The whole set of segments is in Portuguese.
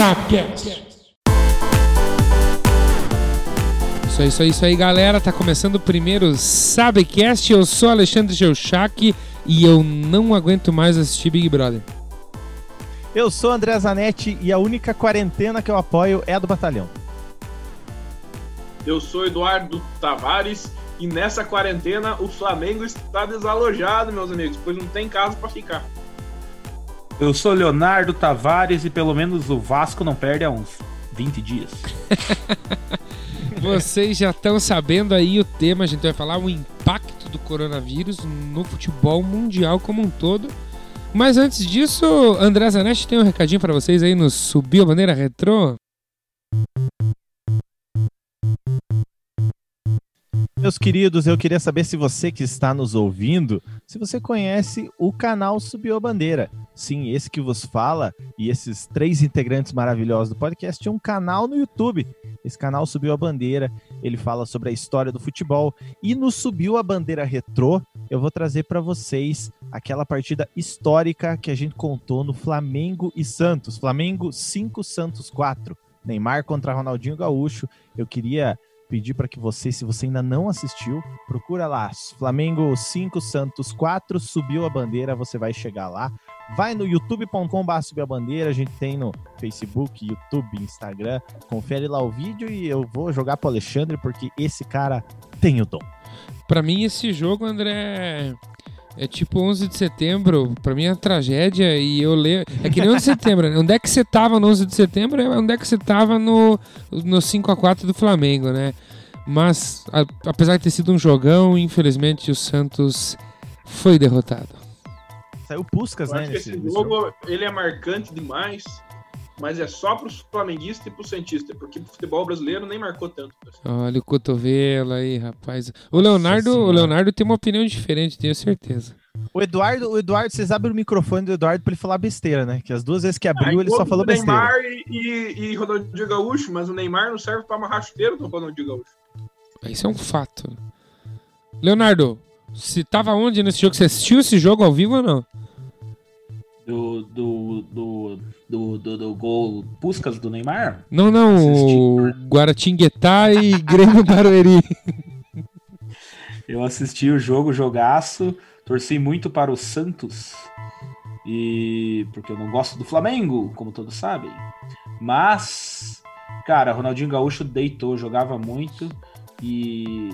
Sapcast. Isso aí, isso aí, isso aí, galera. Tá começando o primeiro Sabecast. Eu sou Alexandre Geuchac e eu não aguento mais assistir Big Brother. Eu sou André Zanetti e a única quarentena que eu apoio é a do batalhão. Eu sou Eduardo Tavares e nessa quarentena o Flamengo está desalojado, meus amigos, pois não tem casa para ficar. Eu sou Leonardo Tavares e pelo menos o Vasco não perde há uns 20 dias. Vocês já estão sabendo aí o tema, a gente vai falar o impacto do coronavírus no futebol mundial como um todo. Mas antes disso, André Zanetti tem um recadinho para vocês aí no Subiu a Bandeira Retrô. Meus queridos, eu queria saber se você que está nos ouvindo, se você conhece o canal Subiu a Bandeira. Sim, esse que vos fala e esses três integrantes maravilhosos do podcast têm um canal no YouTube. Esse canal Subiu a Bandeira, ele fala sobre a história do futebol e no Subiu a Bandeira Retrô, eu vou trazer para vocês aquela partida histórica que a gente contou no Flamengo e Santos. Flamengo 5 Santos 4. Neymar contra Ronaldinho Gaúcho. Eu queria pedir para que você, se você ainda não assistiu, procura lá, Flamengo 5, Santos 4, subiu a bandeira, você vai chegar lá. Vai no youtube.com.br subir a bandeira, a gente tem no Facebook, YouTube, Instagram. Confere lá o vídeo e eu vou jogar pro Alexandre porque esse cara tem o dom. Para mim esse jogo, André, é tipo 11 de setembro, pra mim é uma tragédia e eu leio. É que nem 11 de setembro, né? Onde é que você tava no 11 de setembro? É onde é que você tava no, no 5x4 do Flamengo, né? Mas, a, apesar de ter sido um jogão, infelizmente o Santos foi derrotado. Saiu Puscas, né? acho que nesse- esse nesse jogo ele é marcante demais, mas é só para os flamenguistas e para os santistas, porque pro futebol brasileiro nem marcou tanto. Olha o cotovelo aí, rapaz. O Leonardo, o. Leonardo tem uma opinião diferente, tenho certeza. O Eduardo, o Eduardo, vocês abrem o microfone do Eduardo pra ele falar besteira, né? Que as duas vezes que abriu, Aí, ele só falou besteira. Neymar e, e, e Ronaldinho Gaúcho, mas o Neymar não serve para amarrar chuteiro do Ronaldinho Gaúcho. Isso é um fato. Leonardo, se tava onde nesse jogo? Você assistiu esse jogo ao vivo ou não? Do, do, do, do, do, do gol Puscas do Neymar? Não, não. Assisti. Guaratinguetá e Grêmio Barueri. Eu assisti o jogo, jogaço, torci muito para o Santos. E porque eu não gosto do Flamengo, como todos sabem. Mas, cara, Ronaldinho Gaúcho deitou, jogava muito e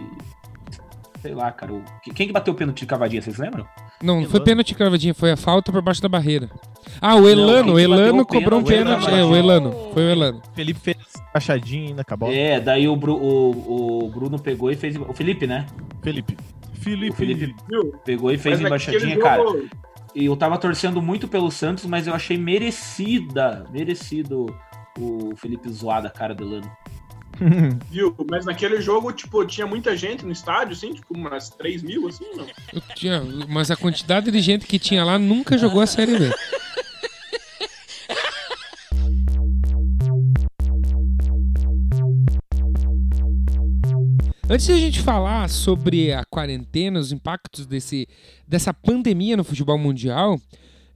sei lá, cara, o- quem que bateu o pênalti de cavadinha, vocês lembram? Não, não foi Elano. pênalti cravadinha, foi a falta por baixo da barreira. Ah, o Elano, quem o Elano cobrou um pênalti? É, o Elano, foi o Elano. Felipe fez baixadinha ainda, acabou. É, daí o, Bru- o, o Bruno pegou e fez o Felipe, né? Felipe. Felipe. O Felipe pegou e fez Mas embaixadinha, aquele cara. E eu tava torcendo muito pelo Santos, mas eu achei merecida, merecido o Felipe zoar da cara do Lano. Viu? Mas naquele jogo, tipo, tinha muita gente no estádio, assim, tipo, umas 3 mil, assim, não. Eu tinha- mas a quantidade de gente que tinha lá nunca jogou a Série B. Antes de a gente falar sobre a quarentena, os impactos desse, dessa pandemia no futebol mundial,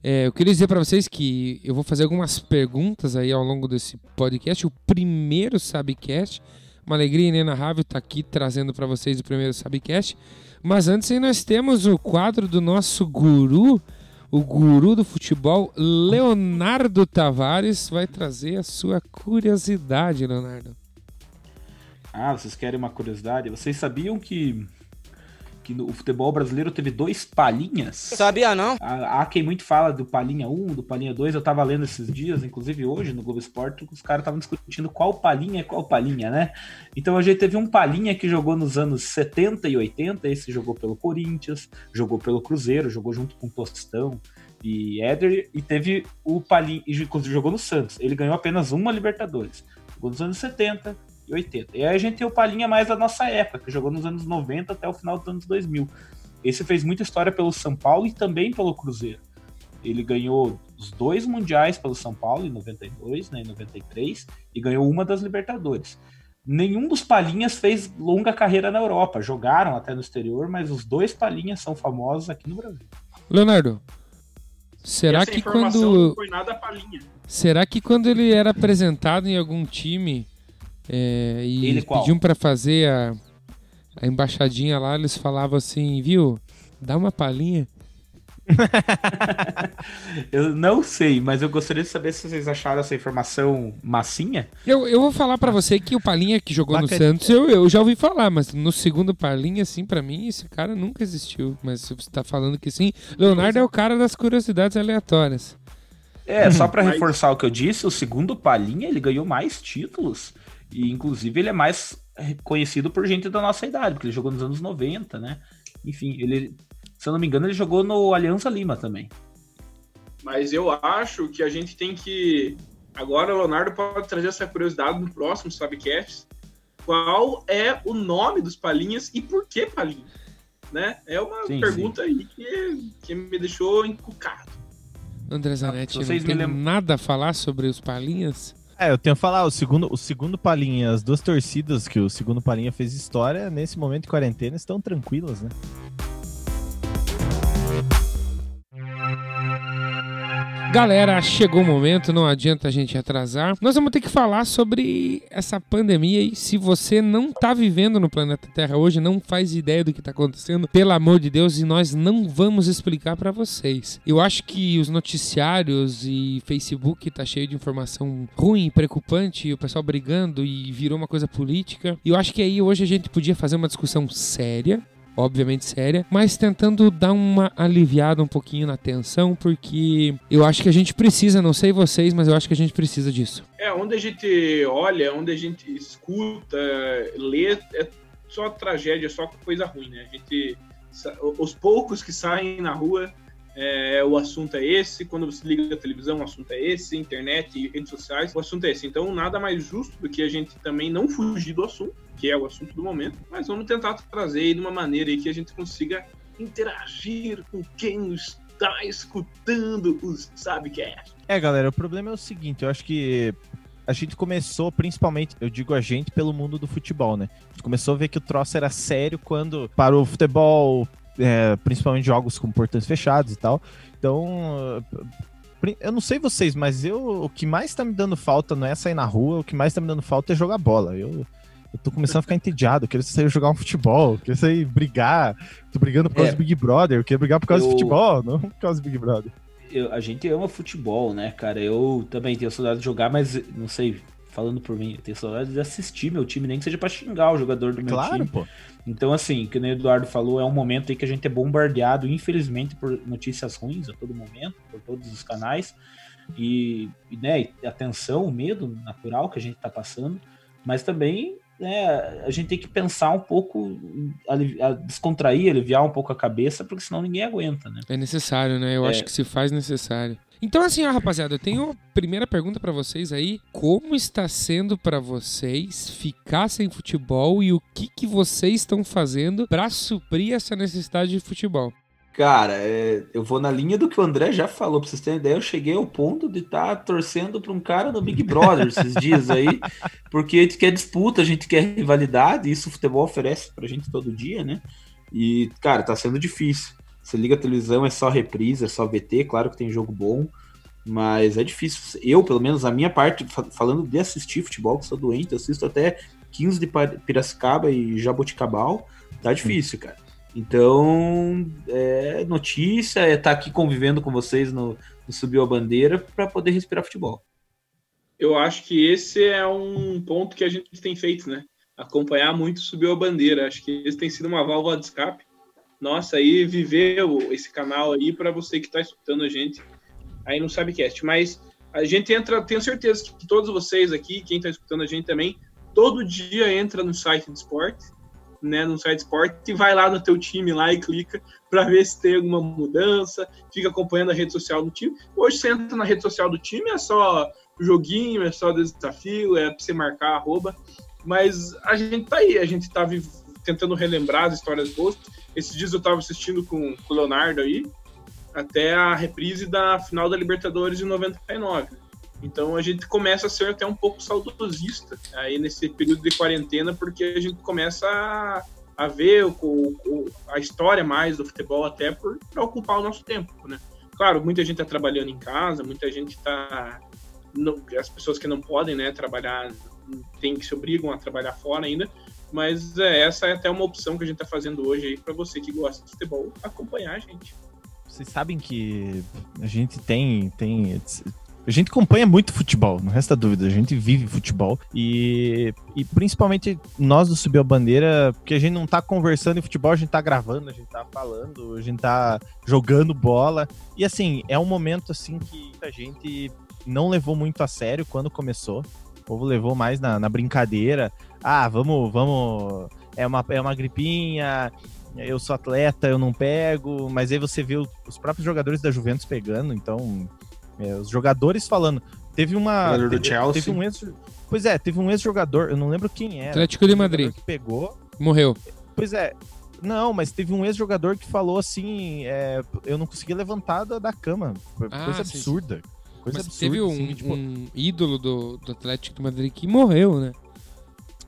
é, eu queria dizer para vocês que eu vou fazer algumas perguntas aí ao longo desse podcast. O primeiro Sabcast, uma alegria inenarrável estar aqui trazendo para vocês o primeiro Sabcast. Mas antes aí nós temos o quadro do nosso guru, o guru do futebol, Leonardo Tavares, vai trazer a sua curiosidade, Leonardo. Ah, vocês querem uma curiosidade? Vocês sabiam que, que no, o futebol brasileiro teve dois palhinhas? Sabia não? Há, há quem muito fala do Palhinha 1, do Palhinha 2. Eu tava lendo esses dias, inclusive hoje no Globo Esporte, os caras estavam discutindo qual Palhinha é qual Palhinha, né? Então a gente teve um Palhinha que jogou nos anos 70 e 80, esse jogou pelo Corinthians, jogou pelo Cruzeiro, jogou junto com Tostão e Éder, e teve o Palhinha, e jogou no Santos. Ele ganhou apenas uma Libertadores. Jogou nos anos 70 e 80. E aí a gente tem o Palhinha mais da nossa época, que jogou nos anos 90 até o final dos anos 2000. Esse fez muita história pelo São Paulo e também pelo Cruzeiro. Ele ganhou os dois mundiais pelo São Paulo em 92, né, em 93 e ganhou uma das Libertadores. Nenhum dos Palhinhas fez longa carreira na Europa, jogaram até no exterior, mas os dois Palhinhas são famosos aqui no Brasil. Leonardo, Será Essa que quando não foi nada palhinha. será que quando ele era apresentado em algum time é, e Ele qual? pediam pra fazer a, a embaixadinha lá, eles falavam assim, viu? Dá uma palhinha. Eu não sei, mas eu gostaria de saber se vocês acharam essa informação massinha. Eu, eu vou falar pra você que o Palinha que jogou no Bacana. Santos, eu, eu já ouvi falar, mas no segundo Palinha, assim, pra mim, esse cara nunca existiu. Mas se você tá falando que sim, Leonardo é o cara das curiosidades aleatórias. É, só pra Mas- reforçar o que eu disse, o segundo Palinha, ele ganhou mais títulos. E, inclusive, ele é mais conhecido por gente da nossa idade, porque ele jogou nos anos 90, né? Enfim, ele, se eu não me engano, ele jogou no Aliança Lima também. Mas eu acho que a gente tem que. Agora o Leonardo pode trazer essa curiosidade no próximo Subcast. Qual é o nome dos palinhas e por que palinha? Né? É uma Sim, pergunta aí que, que me deixou encucado. André Zanetti, não vocês me tem lembram- nada a falar sobre os Palinhas? É, eu tenho que falar, o segundo, o segundo Palinha, as duas torcidas que o segundo Palinha fez história, nesse momento de quarentena, estão tranquilas, né? Galera, chegou o momento, não adianta a gente atrasar. Nós vamos ter que falar sobre essa pandemia e se você não tá vivendo no planeta Terra hoje, não faz ideia do que tá acontecendo, pelo amor de Deus, e nós não vamos explicar pra vocês. Eu acho que os noticiários e Facebook tá cheio de informação ruim, preocupante, o pessoal brigando e virou uma coisa política. E eu acho que aí hoje a gente podia fazer uma discussão séria obviamente séria, mas tentando dar uma aliviada um pouquinho na tensão, porque eu acho que a gente precisa, não sei vocês, mas eu acho que a gente precisa disso. É, onde a gente olha, onde a gente escuta, lê, é só tragédia, só coisa ruim, né? A gente, os poucos que saem na rua, é, o assunto é esse. Quando você liga a televisão, o assunto é esse. Internet e redes sociais, o assunto é esse. Então, nada mais justo do que a gente também não fugir do assunto, que é o assunto do momento, mas vamos tentar trazer de uma maneira que a gente consiga interagir com quem está escutando os Sabcast. É, galera, o problema é o seguinte, eu acho que a gente começou, principalmente, eu digo a gente, pelo mundo do futebol, né? A gente começou a ver que o troço era sério quando parou o futebol, é, principalmente jogos com portões fechados e tal. Então, eu não sei vocês, mas eu, o que mais tá me dando falta não é sair na rua, o que mais tá me dando falta é jogar bola. Eu, eu tô começando a ficar entediado, eu quero sair jogar um futebol, eu quero sair brigar, tô brigando por causa É. do Big Brother, eu quero brigar por causa Eu- do futebol, não por causa do Big Brother. Eu- a gente ama futebol, né, cara? Eu também tenho saudade de jogar, mas não sei, falando por mim, eu tenho saudade de assistir meu time, nem que seja pra xingar o jogador do meu Claro, time. pô. Então, assim, que nem o Eduardo falou, é um momento aí que a gente é bombardeado, infelizmente, por notícias ruins a todo momento, por todos os canais. E, né, a tensão, o medo natural que a gente tá passando, mas também né, a gente tem que pensar um pouco, descontrair, aliviar um pouco a cabeça, porque senão ninguém aguenta, né? É necessário, né? Eu É. acho que se faz necessário. Então, assim, ó, rapaziada, eu tenho a primeira pergunta pra vocês aí. Como está sendo pra vocês ficar sem futebol e o que, que vocês estão fazendo pra suprir essa necessidade de futebol? Cara, é, eu vou na linha do que o André já falou, pra vocês terem ideia, eu cheguei ao ponto de estar torcendo pra um cara no Big Brother esses dias aí, porque a gente quer disputa, a gente quer rivalidade, isso o futebol oferece pra gente todo dia, né? E, cara, tá sendo difícil. Você liga a televisão, é só reprise, é só VT, claro que tem jogo bom, mas é difícil. Eu, pelo menos, a minha parte, fa- falando de assistir futebol, que sou doente, eu assisto até 15 de Piracicaba e Jaboticabal, tá difícil, cara. Então, é notícia, é estar aqui convivendo com vocês no, no Subiu a Bandeira para poder respirar futebol. Eu acho que esse é um ponto que a gente tem feito, né? Acompanhar muito subiu a bandeira. Acho que esse tem sido uma válvula de escape. Nossa, aí viver o- esse canal aí para você que está escutando a gente aí no Sabcast. Mas a gente entra, tenho certeza que todos vocês aqui, quem está escutando a gente também, todo dia entra no site de esporte, né? No site de esporte e vai lá no teu time lá e clica para ver se tem alguma mudança, fica acompanhando a rede social do time. Hoje você entra na rede social do time, é só joguinho, é só desafio, é pra você marcar arroba. Mas a gente tá aí, a gente tá tentando relembrar as histórias boas. Esses dias eu tava assistindo com, com o Leonardo aí, até a reprise da final da Libertadores de 99. Então a gente começa a ser até um pouco saudosista aí nesse período de quarentena, porque a gente começa a, a ver o, o- a história mais do futebol até por pra ocupar o nosso tempo, né? claro, muita gente está trabalhando em casa, muita gente está. As pessoas que não podem né, trabalhar, tem que se obrigam a trabalhar fora ainda, mas é, essa é até uma opção que a gente está fazendo hoje aí para você que gosta de futebol acompanhar a gente. Vocês sabem que a gente tem, tem a gente acompanha muito futebol, não resta dúvida. A gente vive futebol e, e principalmente nós do Subiu a Bandeira, porque a gente não tá conversando em futebol, a gente tá gravando, a gente tá falando, a gente tá jogando bola. E assim, é um momento assim que a gente não levou muito a sério quando começou. O povo levou mais na, na brincadeira. Ah, vamos, vamos. É uma, é uma gripinha, eu sou atleta, eu não pego, mas aí você vê os próprios jogadores da Juventus pegando, então é, os jogadores falando. Teve uma. Teve, do Chelsea. teve um ex. Pois é, teve um ex-jogador, eu não lembro quem era. Atlético de Madrid. Que pegou. Morreu. Pois é. Não, mas teve um ex-jogador que falou assim: é, eu não conseguia levantar da, da cama. Ah, coisa sim, absurda. Sim. Coisa mas absurda. Teve um, assim, tipo... um ídolo do, do Atlético de Madrid que morreu, né?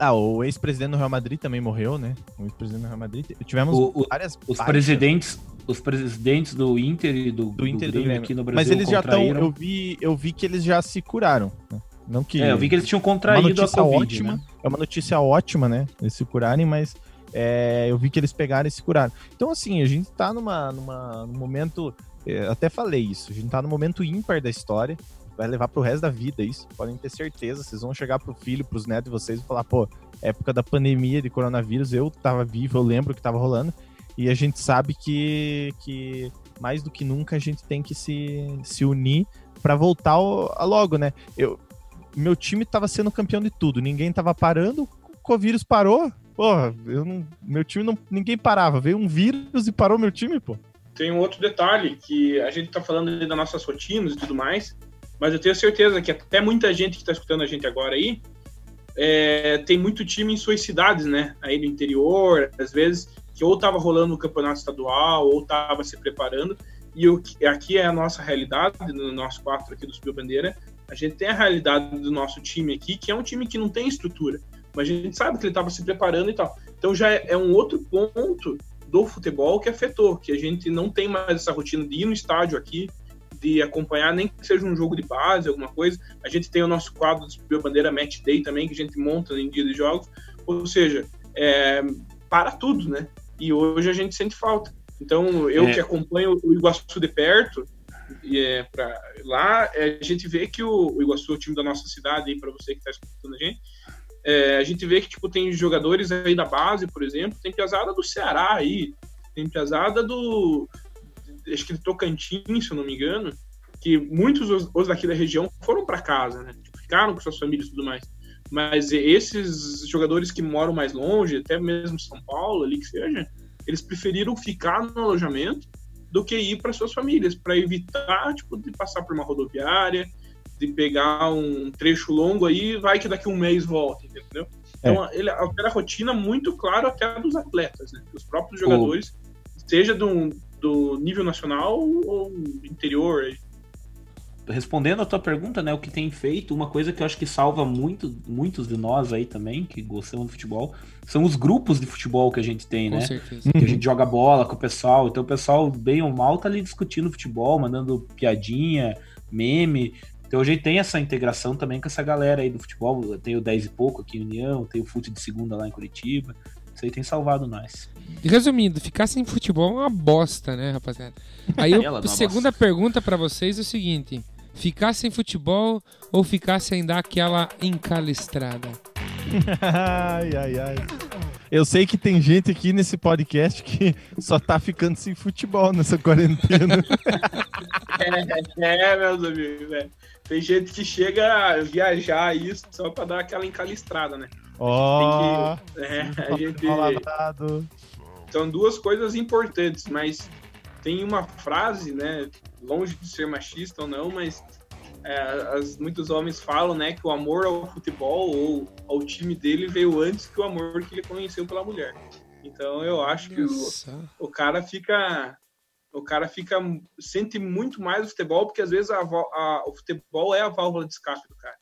Ah, o ex-presidente do Real Madrid também morreu, né? O ex-presidente do Real Madrid. Tivemos o, várias. Os presidentes, os presidentes do Inter e do, do, Inter do Grêmio aqui no Brasil. Mas eles já estão. Eu vi, eu vi que eles já se curaram. Né? Não que. É, eu vi que eles tinham contraído a Covid. Ótima, né? É uma notícia ótima, né? Eles se curarem, mas é, eu vi que eles pegaram e se curaram. Então, assim, a gente tá numa, numa, num momento. É, até falei isso, a gente tá no momento ímpar da história. Vai levar pro resto da vida isso. Podem ter certeza. Vocês vão chegar pro filho, pros netos de vocês e falar, pô, época da pandemia de coronavírus, eu tava vivo, eu lembro que tava rolando. E a gente sabe que, que mais do que nunca a gente tem que se, se unir para voltar ao, logo, né? Eu, meu time tava sendo campeão de tudo, ninguém tava parando, o vírus parou. Porra, eu não, meu time não. Ninguém parava. Veio um vírus e parou meu time, pô. Tem um outro detalhe que a gente tá falando das nossas rotinas e tudo mais, mas eu tenho certeza que até muita gente que tá escutando a gente agora aí é, tem muito time em suas cidades, né? Aí no interior, às vezes que ou estava rolando o campeonato estadual ou estava se preparando. E o, aqui é a nossa realidade, no nosso quatro aqui do Subiu Bandeira. A gente tem a realidade do nosso time aqui, que é um time que não tem estrutura, mas a gente sabe que ele estava se preparando e tal. Então já é, é um outro ponto do futebol que afetou, que a gente não tem mais essa rotina de ir no estádio aqui, de acompanhar, nem que seja um jogo de base, alguma coisa. A gente tem o nosso quadro do Bandeira Match Day também, que a gente monta em dia de jogos. Ou seja, é, para tudo, né? e hoje a gente sente falta. Então, eu é. que acompanho o Iguaçu de perto, e é pra, lá é, a gente vê que o, o Iguaçu, o time da nossa cidade, aí para você que está escutando a gente, é, a gente vê que tipo, tem jogadores aí da base, por exemplo, tem pesada do Ceará aí, tem pesada do. Acho que Tocantins, se eu não me engano, que muitos os, daqui da região foram para casa, né? Tipo, ficaram com suas famílias e tudo mais. Mas esses jogadores que moram mais longe, até mesmo São Paulo, ali que seja, eles preferiram ficar no alojamento do que ir para suas famílias, para evitar tipo, de passar por uma rodoviária, de pegar um trecho longo aí, vai que daqui a um mês volta, entendeu? Então, é. ele altera a rotina muito claro até dos atletas, né? Os próprios jogadores, oh. seja do, do nível nacional ou interior, respondendo a tua pergunta, né, o que tem feito, uma coisa que eu acho que salva muito, muitos de nós aí também, que gostamos de futebol, são os grupos de futebol que a gente tem, com né? Certeza. Que a gente joga bola com o pessoal. Então o pessoal, bem ou mal, tá ali discutindo futebol, mandando piadinha, meme. Então a gente tem essa integração também com essa galera aí do futebol. Tem o 10 e pouco aqui em União, tem o Fute de segunda lá em Curitiba. Isso aí tem salvado nós. Resumindo, ficar sem futebol é uma bosta, né, rapaziada? Aí a segunda bosta. pergunta para vocês é o seguinte: Ficar sem futebol ou ficar sem dar aquela encalistrada? ai, ai, ai. Eu sei que tem gente aqui nesse podcast que só tá ficando sem futebol nessa quarentena. é, é, meus amigos, é. Tem gente que chega a viajar aí só pra dar aquela encalistrada, né? Ó, oh, é, a gente... São duas coisas importantes, mas tem uma frase, né? longe de ser machista ou não, mas é, as, muitos homens falam, né, que o amor ao futebol ou ao time dele veio antes que o amor que ele conheceu pela mulher. Então eu acho que o, o, cara fica o cara fica sente muito mais o futebol porque às vezes a, a, o futebol é a válvula de escape do cara.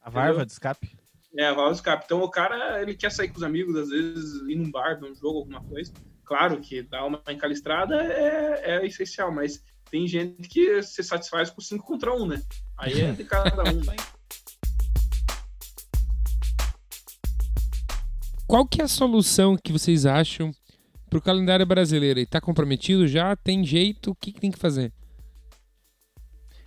A válvula de escape? É, a válvula de escape. Então o cara ele quer sair com os amigos, às vezes ir num bar, ver um jogo, alguma coisa. Claro que dar uma encalistrada é, é essencial, mas tem gente que se satisfaz com 5 contra 1, um, né? Aí é de cada um. Qual que é a solução que vocês acham para o calendário brasileiro? Está comprometido já? Tem jeito? O que, que tem que fazer?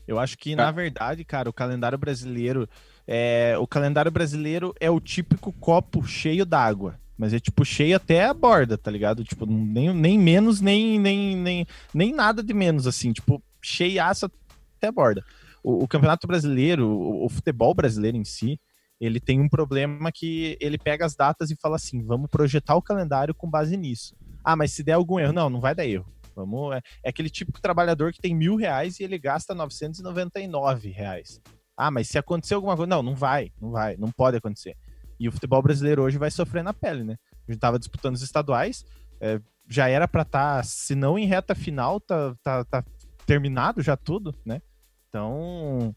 Eu acho que, na verdade, cara, o calendário brasileiro é, o calendário brasileiro é o típico copo cheio d'água. Mas é tipo cheio até a borda, tá ligado? Tipo, nem, nem menos, nem, nem, nem, nem nada de menos, assim. Tipo, cheiaça até a borda. O, o Campeonato Brasileiro, o, o, futebol brasileiro em si, ele tem um problema que ele pega as datas e fala assim: vamos projetar o calendário com base nisso. Ah, mas se der algum erro, não, não vai dar erro. Vamos, é, é aquele típico trabalhador que tem mil reais e ele gasta 999 reais. Ah, mas se acontecer alguma coisa. Não, não vai, não vai, não pode acontecer. E o futebol brasileiro hoje vai sofrer na pele, né? A gente tava disputando os estaduais, é, já era para estar, tá, se não em reta final, tá, tá, tá terminado já tudo, né? Então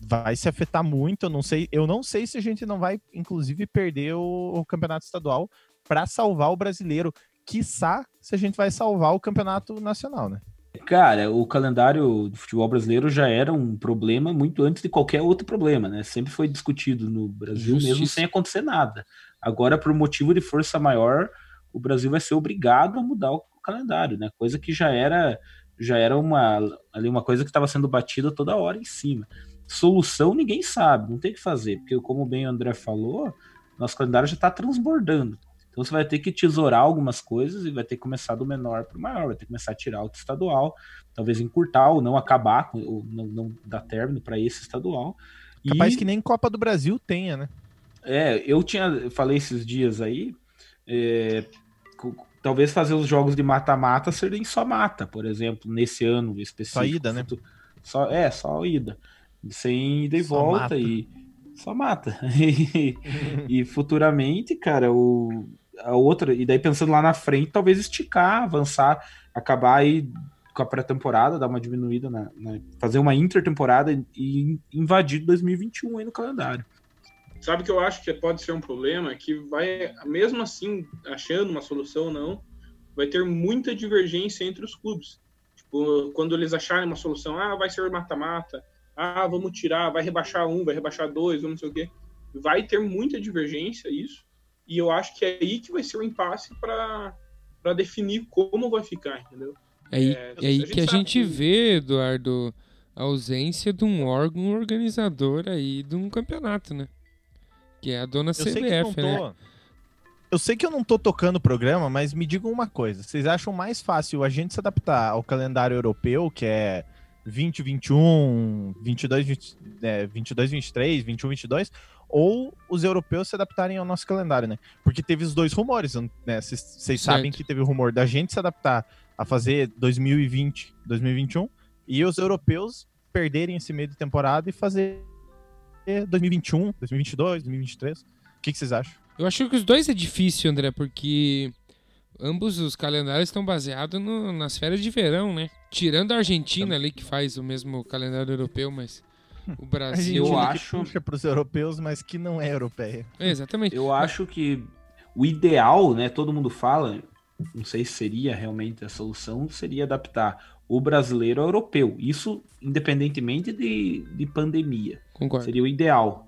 vai se afetar muito. Eu não sei, eu não sei se a gente não vai, inclusive, perder o, o campeonato estadual para salvar o brasileiro. Quiçá se a gente vai salvar o campeonato nacional, né? Cara, o calendário do futebol brasileiro já era um problema muito antes de qualquer outro problema, né? Sempre foi discutido no Brasil, Justiça. mesmo sem acontecer nada. Agora, por motivo de força maior, o Brasil vai ser obrigado a mudar o calendário, né? Coisa que já era já era uma ali uma coisa que estava sendo batida toda hora em cima. Solução ninguém sabe, não tem o que fazer, porque como bem o André falou, nosso calendário já está transbordando. Então você vai ter que tesourar algumas coisas e vai ter que começar do menor para o maior, vai ter que começar a tirar o estadual, talvez encurtar ou não acabar, ou não, não dar término para esse estadual. Capaz e... que nem Copa do Brasil tenha, né? É, eu tinha, falei esses dias aí, é, talvez fazer os jogos de mata-mata serem só mata, por exemplo, nesse ano específico. Só ida, né? Só, é, só ida. Sem ida e só volta mata. e só mata. e, e futuramente, cara, o, a outra, e daí pensando lá na frente, talvez esticar, avançar, acabar aí com a pré-temporada, dar uma diminuída, na, na, fazer uma intertemporada e invadir 2021 aí no calendário. Sabe que eu acho que pode ser um problema que vai, mesmo assim, achando uma solução ou não, vai ter muita divergência entre os clubes. Tipo, quando eles acharem uma solução, ah, vai ser mata-mata, ah, vamos tirar, vai rebaixar um, vai rebaixar dois, vamos não sei o quê. Vai ter muita divergência isso. E eu acho que é aí que vai ser o impasse para definir como vai ficar, entendeu? É aí, é, é aí a que a gente que... vê, Eduardo, a ausência de um órgão organizador aí de um campeonato, né? Que é a dona CBF, né? Eu sei que eu não tô tocando o programa, mas me digam uma coisa. Vocês acham mais fácil a gente se adaptar ao calendário europeu, que é 2021, 22, 20, é, 22, 23, 21, 22, ou os europeus se adaptarem ao nosso calendário, né? Porque teve os dois rumores, né? Vocês sabem que teve o rumor da gente se adaptar a fazer 2020, 2021 e os europeus perderem esse meio de temporada e fazer 2021, 2022, 2023. O que vocês acham? Eu acho que os dois é difícil, André, porque ambos os calendários estão baseados no, nas férias de verão, né? Tirando a Argentina ali, que faz o mesmo calendário europeu, mas o Brasil. Eu acho. puxa para os europeus, mas que não é europeia. É, exatamente. Eu acho que o ideal, né? Todo mundo fala, não sei se seria realmente a solução, seria adaptar o brasileiro ao europeu. Isso independentemente de, de pandemia. Concordo. Seria o ideal.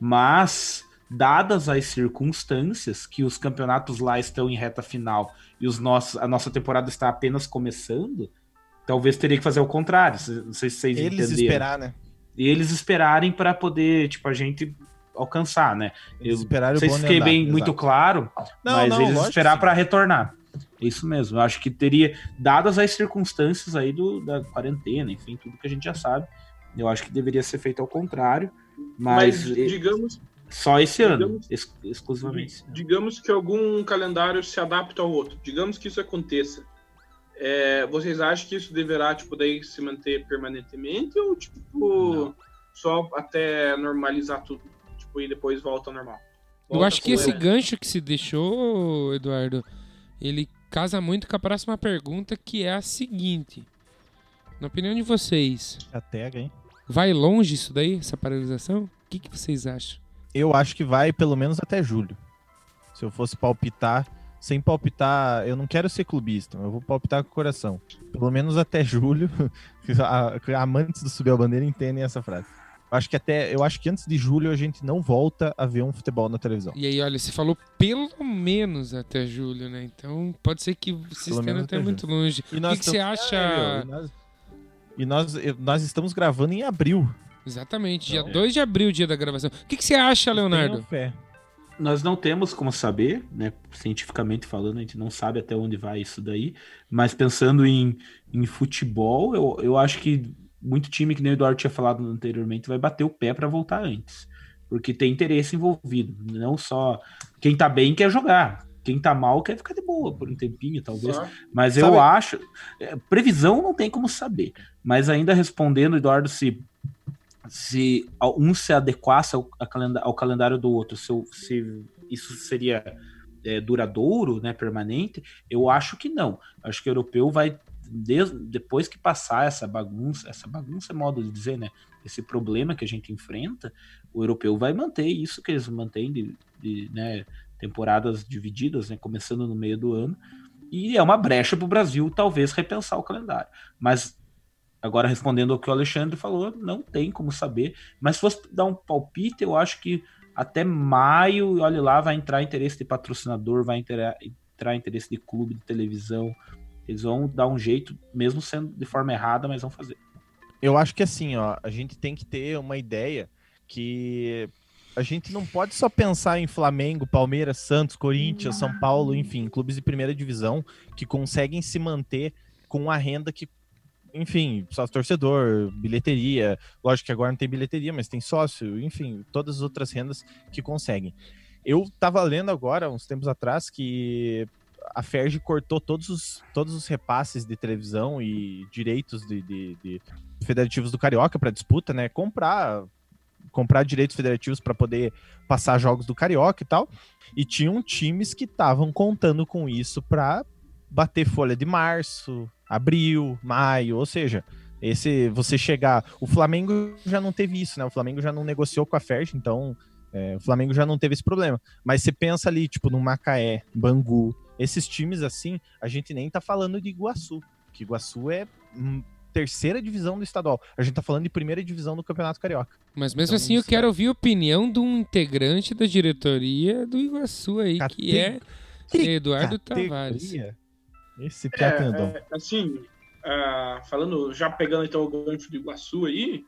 Mas, dadas as circunstâncias que os campeonatos lá estão em reta final e os nossos, a nossa temporada está apenas começando, talvez teria que fazer o contrário. Não sei se vocês Eles entenderam. esperar, né? e eles esperarem para poder, tipo, a gente alcançar, né? Eles eu não sei se fiquei bem exato. muito claro, não, mas não, eles esperar para retornar. Isso mesmo. Eu acho que teria, dadas as circunstâncias aí do, da quarentena, enfim, tudo que a gente já sabe, eu acho que deveria ser feito ao contrário. Mas, mas digamos. Só esse digamos, ano, ex exclusivamente. Digamos que algum calendário se adapta ao outro. Digamos que isso aconteça. É, vocês acham que isso deverá, tipo, daí se manter permanentemente ou, tipo, Não. só até normalizar tudo, tipo, e depois volta ao normal? Volta Eu acho que esse gancho que se deixou, Eduardo, ele casa muito com a próxima pergunta, que é a seguinte. Na opinião de vocês... Até, hein? Vai longe isso daí, essa paralisação? O que, que vocês acham? Eu acho que vai pelo menos até julho. Se eu fosse palpitar, sem palpitar, eu não quero ser clubista, eu vou palpitar com o coração. Pelo menos até julho, amantes do Subir a Bandeira entendem essa frase. Eu acho que até, eu acho que antes de julho a gente não volta a ver um futebol na televisão. E aí, olha, você falou pelo menos até julho, né? Então pode ser que você esteja até, muito longe. E o que, que você acha? É, e, nós, e nós, nós estamos gravando em abril. Exatamente, dia 2 de abril, dia da gravação. O que, que você acha, Leonardo? Fé. Nós não temos como saber, né? Cientificamente falando, a gente não sabe até onde vai isso daí. Mas pensando em, em futebol, eu, eu acho que muito time, que nem o Eduardo tinha falado anteriormente, vai bater o pé para voltar antes. Porque tem interesse envolvido. Não só quem tá bem quer jogar. Quem tá mal quer ficar de boa por um tempinho, talvez. Mas Sabe... eu acho. É, previsão não tem como saber. Mas ainda respondendo, Eduardo, se, se um se adequasse ao, ao calendário do outro, se, se isso seria é, duradouro, né, permanente, eu acho que não. Acho que o europeu vai desde, depois que passar essa bagunça, essa bagunça é modo de dizer, né? Esse problema que a gente enfrenta, o europeu vai manter isso que eles mantêm de, de né, temporadas divididas, né, começando no meio do ano, e é uma brecha para o Brasil talvez repensar o calendário. Mas agora respondendo ao que o Alexandre falou, não tem como saber. Mas se fosse dar um palpite, eu acho que até maio, olha lá, vai entrar interesse de patrocinador, vai entrar, entrar interesse de clube de televisão, eles vão dar um jeito, mesmo sendo de forma errada, mas vão fazer. Eu acho que assim, ó, a gente tem que ter uma ideia que a gente não pode só pensar em Flamengo, Palmeiras, Santos, Corinthians, São Paulo, enfim, clubes de primeira divisão que conseguem se manter com a renda que, enfim, sócio torcedor, bilheteria, lógico que agora não tem bilheteria, mas tem sócio, enfim, todas as outras rendas que conseguem. Eu tava lendo agora, uns tempos atrás, que a Ferg cortou todos os, todos os repasses de televisão e direitos de, de, de federativos do Carioca para disputa, né? Comprar comprar direitos federativos para poder passar jogos do Carioca e tal. E tinham times que estavam contando com isso para bater folha de março, abril, maio, ou seja, esse você chegar, o Flamengo já não teve isso, né? O Flamengo já não negociou com a Ferg, então é, o Flamengo já não teve esse problema. Mas você pensa ali, tipo, no Macaé, Bangu, esses times assim, a gente nem tá falando de Iguaçu, que Iguaçu é terceira divisão do estadual. A gente tá falando de primeira divisão do Campeonato Carioca. Mas mesmo então, assim, eu quero ouvir a opinião de um integrante da diretoria do Iguaçu aí, Cate... que é Eduardo categoria? Tavares. Esse piatandão. É, é, assim, uh, falando, já pegando então o gancho do Iguaçu aí,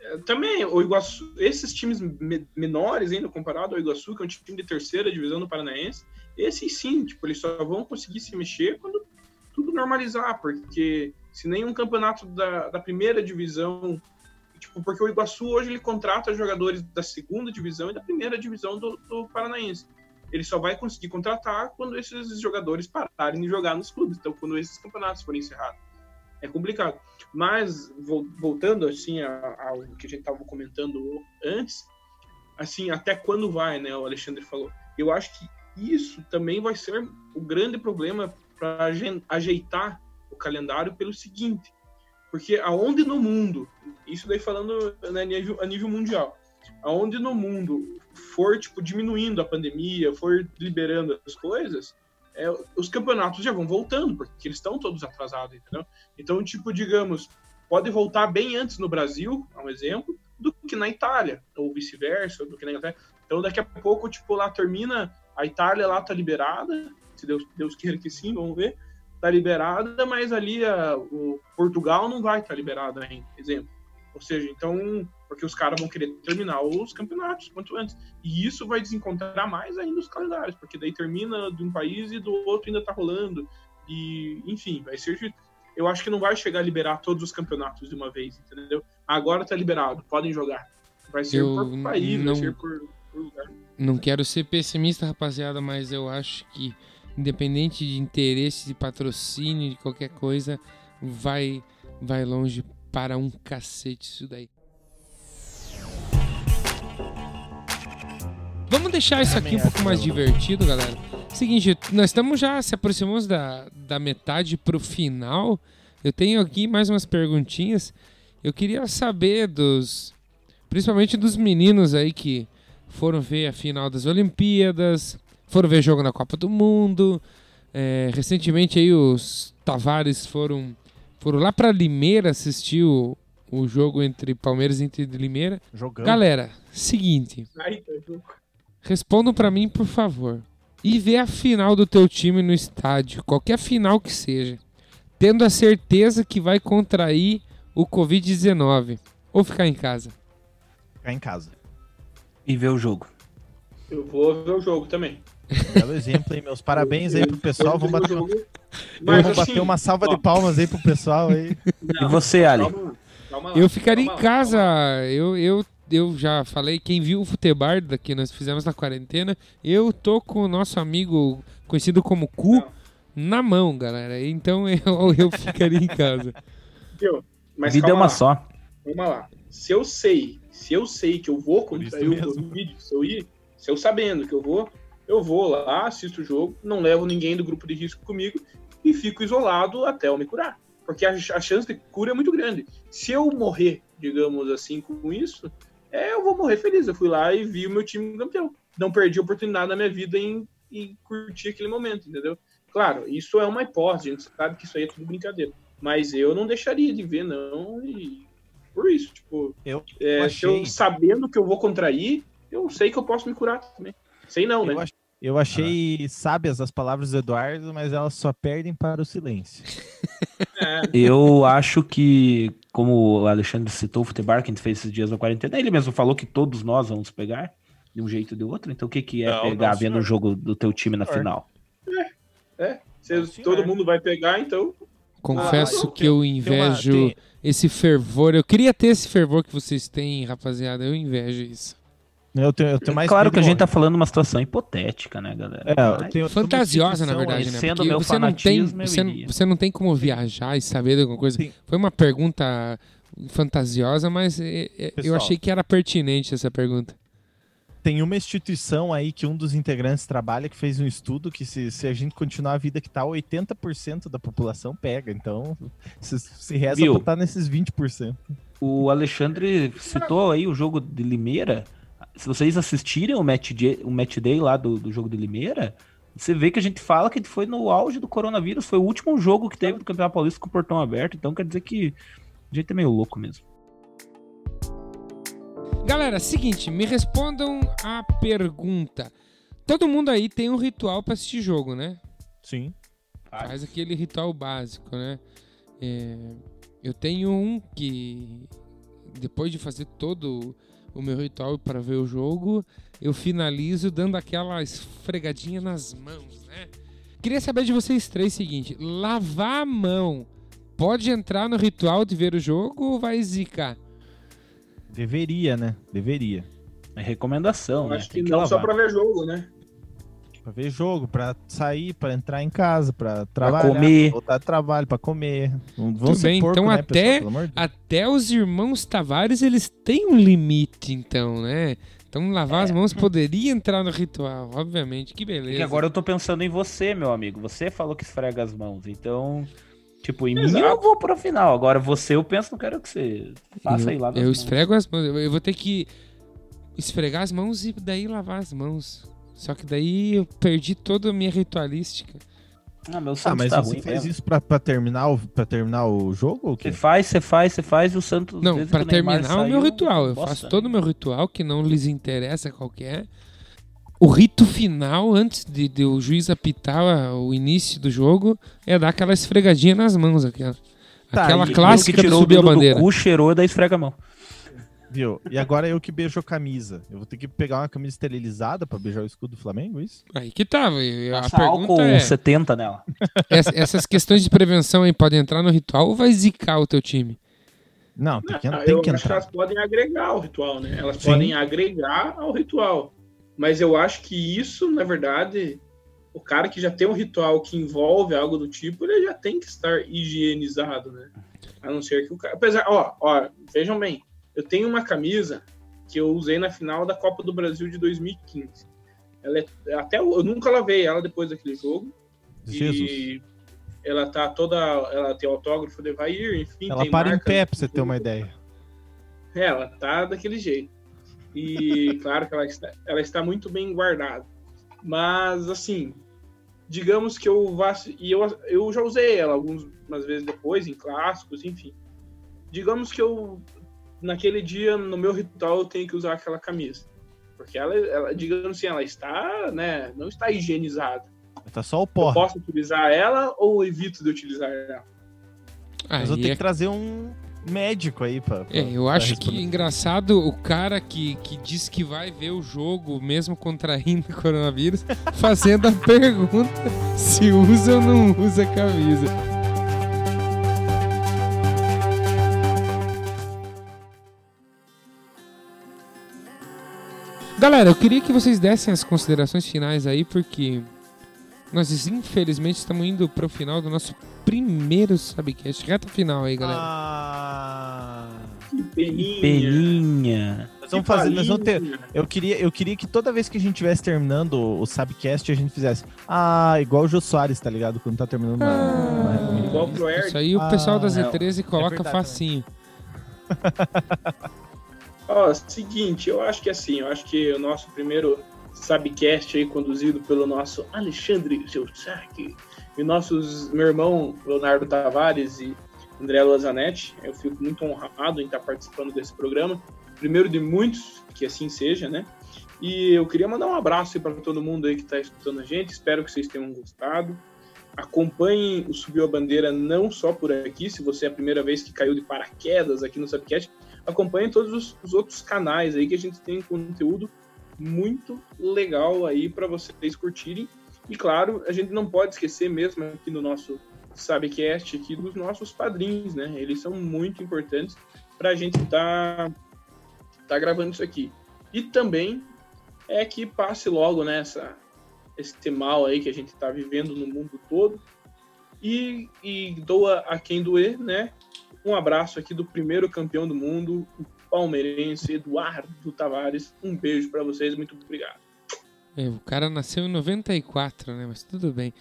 é, também o Iguaçu, esses times me menores ainda comparado ao Iguaçu, que é um time de terceira divisão do Paranaense, esses sim, tipo, eles só vão conseguir se mexer quando tudo normalizar, porque se nenhum campeonato da, da primeira divisão, tipo, porque o Iguaçu hoje ele contrata jogadores da segunda divisão e da primeira divisão do, do Paranaense. Ele só vai conseguir contratar quando esses jogadores pararem de jogar nos clubes, então quando esses campeonatos forem encerrados. É complicado. Mas, voltando assim ao que a gente estava comentando antes, assim, até quando vai, né? O Alexandre falou. Eu acho que isso também vai ser o grande problema para ajeitar o calendário pelo seguinte, porque aonde no mundo, isso daí falando né, a, nível, a nível mundial, aonde no mundo for tipo diminuindo a pandemia, for liberando as coisas, é, os campeonatos já vão voltando, porque eles estão todos atrasados, entendeu? Então, tipo, digamos, pode voltar bem antes no Brasil, é um exemplo, do que na Itália, ou vice-versa, do que na Inglaterra. Então, daqui a pouco, tipo, lá termina a Itália lá tá liberada, se Deus, Deus queira que sim, vamos ver. Tá liberada, mas ali a, o Portugal não vai estar tá liberado ainda, exemplo. Ou seja, então, porque os caras vão querer terminar os campeonatos quanto antes. E isso vai desencontrar mais ainda os calendários, porque daí termina de um país e do outro ainda tá rolando. E, enfim, vai ser. Eu acho que não vai chegar a liberar todos os campeonatos de uma vez, entendeu? Agora tá liberado, podem jogar. Vai ser eu por país, não... vai ser por não quero ser pessimista, rapaziada, mas eu acho que, independente de interesse, de patrocínio, de qualquer coisa, vai, vai longe para um cacete isso daí. Vamos deixar isso aqui um pouco mais divertido, galera. Seguinte, nós estamos já se aproximamos da, da metade pro final. Eu tenho aqui mais umas perguntinhas. Eu queria saber dos. Principalmente dos meninos aí que foram ver a final das Olimpíadas, foram ver jogo na Copa do Mundo. É, recentemente aí os Tavares foram, foram lá pra Limeira assistir o, o jogo entre Palmeiras e Inter de Limeira. Jogando. Galera, seguinte, Ai, tá respondam pra mim, por favor. E ver a final do teu time no estádio, qualquer final que seja, tendo a certeza que vai contrair o Covid-19 ou ficar em casa. Ficar em casa. E ver o jogo. Eu vou ver o jogo também. Belo exemplo, hein? Meus parabéns aí pro pessoal. Vamos bater, vamos Mas, bater assim, uma salva ó, de palmas aí pro pessoal aí. não, E você, Ali? calma calma lá, Eu ficaria calma em casa. Eu, eu, eu já falei, quem viu o Futebar que nós fizemos na quarentena, eu tô com o nosso amigo conhecido como Cu Não. na mão, galera. Então eu, eu ficaria em casa. Viu? Mas Vida é uma lá, só. Vamos lá. Se eu sei, se eu sei que eu vou contrair o. Covid, se eu ir, se eu sabendo que eu vou, eu vou lá, assisto o jogo, não levo ninguém do grupo de risco comigo e fico isolado até eu me curar. Porque a, a chance de cura é muito grande. Se eu morrer, digamos assim, com isso, é, eu vou morrer feliz. Eu fui lá e vi o meu time campeão. Não perdi a oportunidade na minha vida em, em curtir aquele momento, entendeu? Claro, isso é uma hipótese, a gente sabe que isso aí é tudo brincadeira. Mas eu não deixaria de ver, não, e por isso, tipo, Eu, é, se eu achei, sabendo que eu vou contrair, eu sei que eu posso me curar também. Sei não, né? eu, ach- eu achei sábias as palavras do Eduardo, mas elas só perdem para o silêncio. É, Eu acho que, como o Alexandre citou o Futebar, que a gente fez esses dias na quarentena, ele mesmo falou que todos nós vamos pegar, de um jeito ou de outro. Então o que, que é Não, pegar não, vendo o jogo do teu time na final? se Não, senhor. todo mundo vai pegar, então. Confesso Ah, que eu Tem uma- invejo tem- esse fervor. Eu queria ter esse fervor que vocês têm, rapaziada. Eu invejo isso. Eu tenho, eu tenho mais claro que a gente tá falando uma situação hipotética, né, galera? É, eu tenho- eu Fantasiosa, na verdade, aí. né? Porque meu você não tem, fanatismo, eu você, não- você não tem como viajar e saber de alguma coisa. Sim. Foi uma pergunta fantasiosa, mas é, é, eu Pessoal. achei que era pertinente essa pergunta. Tem uma instituição aí que um dos integrantes trabalha que fez um estudo que se, se a gente continuar a vida que tá, 80% da população pega. Então, se, se reza Viu? pra estar nesses 20%. O Alexandre citou aí o jogo de Limeira. Se vocês assistirem o match day, o match day lá do, do jogo de Limeira, você vê que a gente fala que foi no auge do coronavírus. Foi o último jogo que teve do Campeonato Paulista com o portão aberto. Então quer dizer que a gente é meio louco mesmo. Galera, seguinte, me respondam a pergunta. Todo mundo aí tem um ritual pra assistir jogo, né? Sim. Faz aquele ritual básico, né? É, eu tenho um que depois de fazer todo o meu ritual para ver o jogo, eu finalizo dando aquela esfregadinha nas mãos, né? Queria saber de vocês três o seguinte: lavar a mão pode entrar no ritual de ver o jogo ou vai zicar? Deveria, né? Deveria. É recomendação, eu né? acho que Tem que não só lavar. pra ver jogo, né? Pra ver jogo, pra sair, pra entrar em casa, pra trabalhar, comer. pra voltar de trabalho, pra comer. Não vão Tudo ser bem, porco, então né, até- pessoal? Pelo amor de Deus. Até os irmãos Tavares, eles têm um limite, então, né? Então lavar as mãos poderia entrar no ritual, obviamente. Que É beleza. que agora eu tô pensando em você, meu amigo. Você falou que esfrega as mãos. Então, tipo, em mim Exato. eu vou pro final. Agora você, eu penso, não quero que você faça aí lá. Eu esfrego as mãos. Eu vou ter que esfregar as mãos e daí lavar as mãos. Só que daí eu perdi toda a minha ritualística. Ah, meu Ah, Santos mas tá você ruim fez mesmo. isso pra, pra, terminar o, pra terminar o jogo ou o quê? Você faz, você faz, você faz e o Santos. Não, o Neymar terminar o meu ritual. Eu bosta faço todo o meu ritual, que não lhes interessa qualquer. O rito final, antes de, de o juiz apitar o início do jogo, é dar aquela esfregadinha nas mãos, aquela. Tá, aquela clássica que de tirou subir o a bandeira. cu, cheirou da esfrega a mão. Viu? E agora eu que beijo a camisa. Eu vou ter que pegar uma camisa esterilizada pra beijar o escudo do Flamengo, isso? Aí que tava. eu- A pergunta álcool é: 70 nela. ess- essas questões de prevenção aí podem entrar no ritual ou vai zicar o teu time? Não, tem que, Ah, tem eu que acho que entrar. elas podem agregar ao ritual, né? Elas Sim. podem agregar ao ritual. Mas eu acho que isso, na verdade, o cara que já tem um ritual que envolve algo do tipo, ele já tem que estar higienizado, né? A não ser que o cara. Apesar, ó, ó, vejam bem, eu tenho uma camisa que eu usei na final da Copa do Brasil de 2015. Ela é, até eu nunca lavei ela depois daquele jogo. Jesus. E ela tá toda. Ela tem autógrafo de Evair, enfim. Ela para em marca pé no- pra você ter uma ideia. é, ela tá daquele jeito. E claro que ela está, ela está muito bem guardada. Mas, assim, digamos que eu vá. E eu, eu já usei ela algumas vezes depois, em clássicos, enfim. Digamos que eu, naquele dia, no meu ritual, eu tenho que usar aquela camisa. Porque ela, ela digamos assim, ela está, né, não está higienizada. Tá só o pó. Eu posso utilizar ela ou evito de utilizar ela? Mas eu tenho é... que trazer um médico aí pra. pra é, eu pra acho responder. que engraçado o cara que, que diz que vai ver o jogo, mesmo contraindo coronavírus, fazendo a pergunta se usa ou não usa camisa. Galera, eu queria que vocês dessem as considerações finais aí, porque nós infelizmente estamos indo para o final do nosso primeiro Subcast. Reta final aí, galera. Ah, que peninha. peninha. Nós vamos fazer, nós vamos ter. Eu queria, eu queria que toda vez que a gente estivesse terminando o Subcast, a gente fizesse. Ah, igual o Jô Soares, tá ligado? Quando tá terminando uma. Ah, uma igual pro Isso aí o pessoal da Z13 é coloca é verdade, facinho. Ó, seguinte, eu acho que assim, eu acho que o nosso primeiro Sabcast aí conduzido pelo nosso Alexandre Geuchac e nossos meu irmão Leonardo Tavares e André Lozanetti. Eu fico muito honrado em estar participando desse programa. Primeiro de muitos, que assim seja, né? E eu queria mandar um abraço para todo mundo aí que está escutando a gente. Espero que vocês tenham gostado. Acompanhem o Subiu a Bandeira não só por aqui, se você é a primeira vez que caiu de paraquedas aqui no Subcast, acompanhem todos os, os outros canais aí que a gente tem conteúdo muito legal aí para vocês curtirem. E claro, a gente não pode esquecer mesmo aqui no nosso Sabecast aqui dos nossos padrinhos, né? Eles são muito importantes para a gente estar tá, tá gravando isso aqui. E também é que passe logo nessa né, esse mal aí que a gente está vivendo no mundo todo e, e doa a quem doer, né? Um abraço aqui do primeiro campeão do mundo, o palmeirense Eduardo Tavares. Um beijo para vocês, muito obrigado. É, o cara nasceu em 94, né? Mas tudo bem.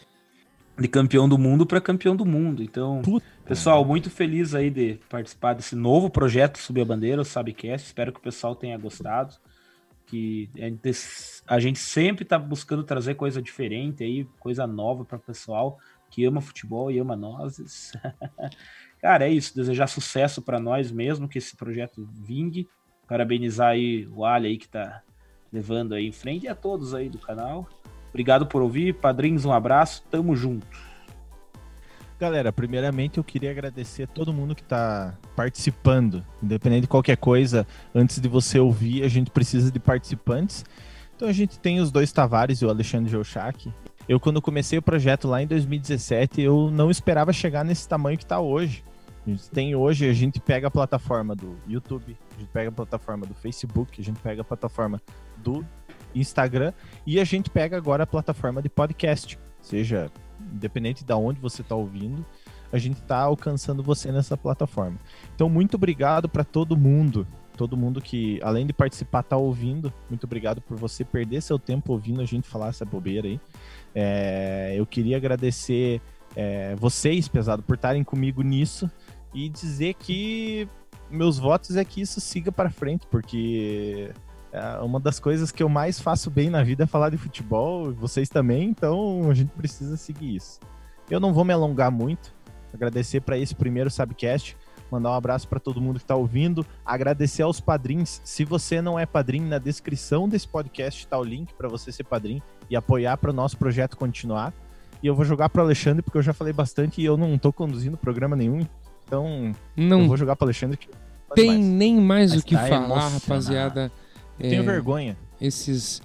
De campeão do mundo para campeão do mundo. Então, Puta. pessoal, muito feliz aí de participar desse novo projeto Subir a Bandeira, o Sabcast. Espero que o pessoal tenha gostado. Que a gente sempre está buscando trazer coisa diferente aí, coisa nova para o pessoal que ama futebol e ama nós. Cara, é isso. Desejar sucesso para nós mesmo, que esse projeto vingue. Parabenizar aí o Ali aí que tá levando aí em frente e a todos aí do canal. Obrigado por ouvir. Padrinhos, um abraço. Tamo junto. Galera, primeiramente eu queria agradecer a todo mundo que está participando. Independente de qualquer coisa, antes de você ouvir, a gente precisa de participantes. Então a gente tem os dois Tavares e o Alexandre Geuchac. Eu, quando comecei o projeto lá em 2017, eu não esperava chegar nesse tamanho que está hoje. A gente tem hoje, a gente pega a plataforma do YouTube, a gente pega a plataforma do Facebook, a gente pega a plataforma do Instagram e a gente pega agora a plataforma de podcast. Seja independente de onde você está ouvindo, a gente está alcançando você nessa plataforma. Então, muito obrigado para todo mundo, todo mundo que, além de participar, está ouvindo. Muito obrigado por você perder seu tempo ouvindo a gente falar essa bobeira aí. É, eu queria agradecer é, vocês, pesado, por estarem comigo nisso e dizer que meus votos é que isso siga para frente, porque é uma das coisas que eu mais faço bem na vida é falar de futebol, vocês também, então a gente precisa seguir isso. Eu não vou me alongar muito, agradecer para esse primeiro Sabcast, mandar um abraço para todo mundo que está ouvindo, agradecer aos padrinhos. Se você não é padrinho, na descrição desse podcast está o link para você ser padrinho e apoiar para o nosso projeto continuar. E eu vou jogar para Alexandre porque eu já falei bastante e eu não estou conduzindo programa nenhum, então, não eu vou jogar pro Alexandre que. Tem mais. nem mais Mas o que tá falar, rapaziada. Tenho é, vergonha. Esses.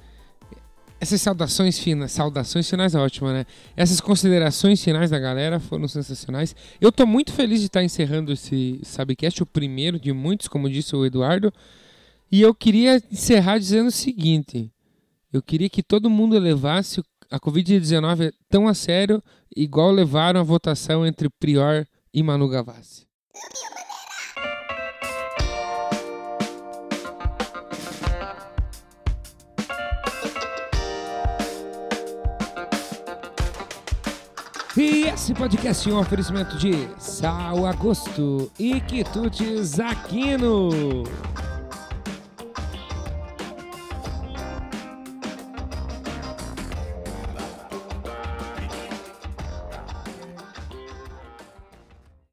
Essas saudações finais, saudações finais é ótima, né? Essas considerações finais da galera foram sensacionais. Eu tô muito feliz de estar encerrando esse Sabcast, o primeiro de muitos, como disse o Eduardo. E eu queria encerrar dizendo o seguinte: eu queria que todo mundo levasse a Covid-19 tão a sério, igual levaram a votação entre Prior e Manu Gavassi. E esse podcast é um oferecimento de Sal Agosto e Quitutes Aquino.